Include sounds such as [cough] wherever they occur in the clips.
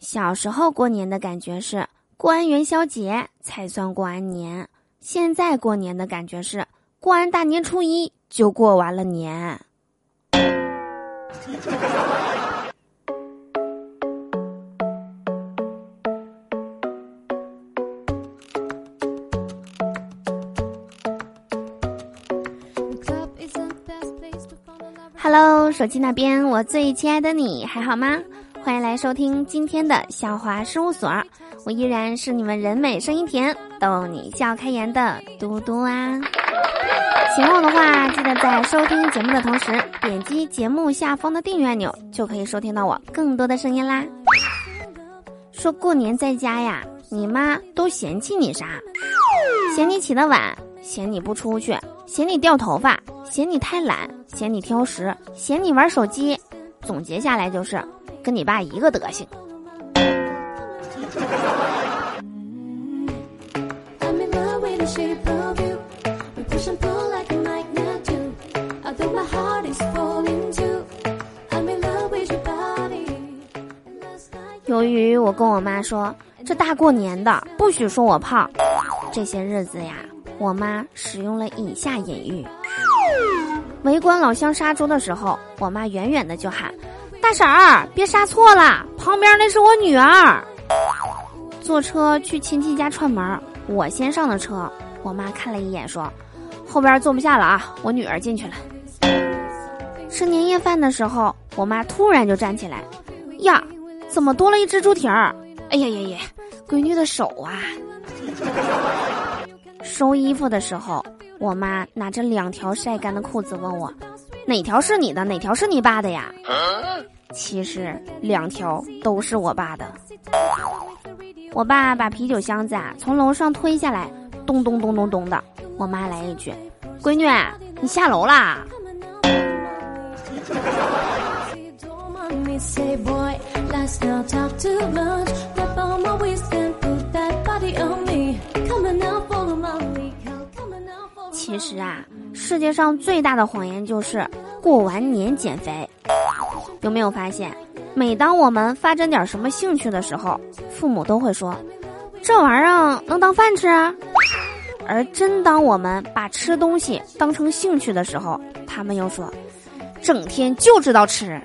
小时候过年的感觉是过完元宵节才算过完年，现在过年的感觉是过完大年初一就过完了年。Hello，手机那边，我最亲爱的你还好吗？欢迎来收听今天的笑话事务所，我依然是你们人美声音甜、逗你笑开颜的嘟嘟啊。喜欢我的话，记得在收听节目的同时点击节目下方的订阅按钮，就可以收听到我更多的声音啦。说过年在家呀，你妈都嫌弃你啥？嫌你起得晚，嫌你不出去，嫌你掉头发。嫌你太懒，嫌你挑食，嫌你玩手机，总结下来就是跟你爸一个德行。由于我跟我妈说，这大过年的不许说我胖，这些日子呀，我妈使用了以下隐喻。围观老乡杀猪的时候，我妈远远的就喊：“大婶儿，别杀错了，旁边那是我女儿。”坐车去亲戚家串门，我先上的车，我妈看了一眼说：“后边坐不下了啊，我女儿进去了。”吃年夜饭的时候，我妈突然就站起来：“呀，怎么多了一只猪蹄儿？哎呀呀呀，闺女的手啊！” [laughs] 收衣服的时候。我妈拿着两条晒干的裤子问我：“哪条是你的？哪条是你爸的呀？”其实两条都是我爸的。我爸把啤酒箱子啊从楼上推下来，咚咚咚咚咚的。我妈来一句：“闺女，你下楼啦。”其实啊，世界上最大的谎言就是过完年减肥。有没有发现，每当我们发展点什么兴趣的时候，父母都会说：“这玩意儿能当饭吃啊？”而真当我们把吃东西当成兴趣的时候，他们又说：“整天就知道吃。”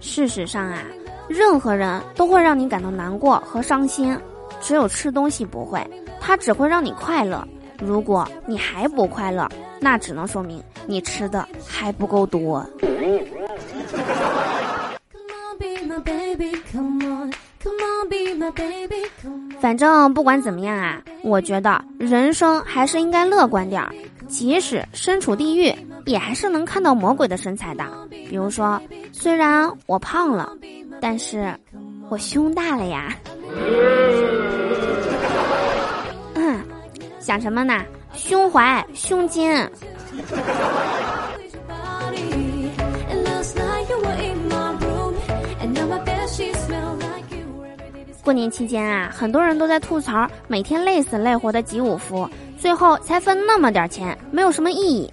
事实上啊，任何人都会让你感到难过和伤心，只有吃东西不会，它只会让你快乐。如果你还不快乐，那只能说明你吃的还不够多。反正不管怎么样啊，我觉得人生还是应该乐观点儿，即使身处地狱。也还是能看到魔鬼的身材的，比如说，虽然我胖了，但是我胸大了呀。想什么呢？胸怀、胸襟。过年期间啊，很多人都在吐槽，每天累死累活的集五福，最后才分那么点钱，没有什么意义。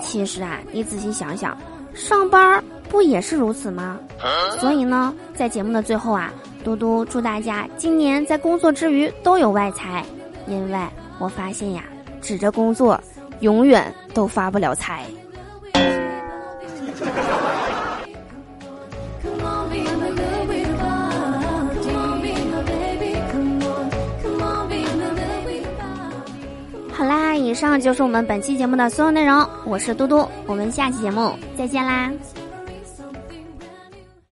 其实啊，你仔细想想，上班不也是如此吗？所以呢，在节目的最后啊，嘟嘟祝大家今年在工作之余都有外财，因为我发现呀，指着工作，永远都发不了财。好啦，以上就是我们本期节目的所有内容。我是嘟嘟，我们下期节目再见啦。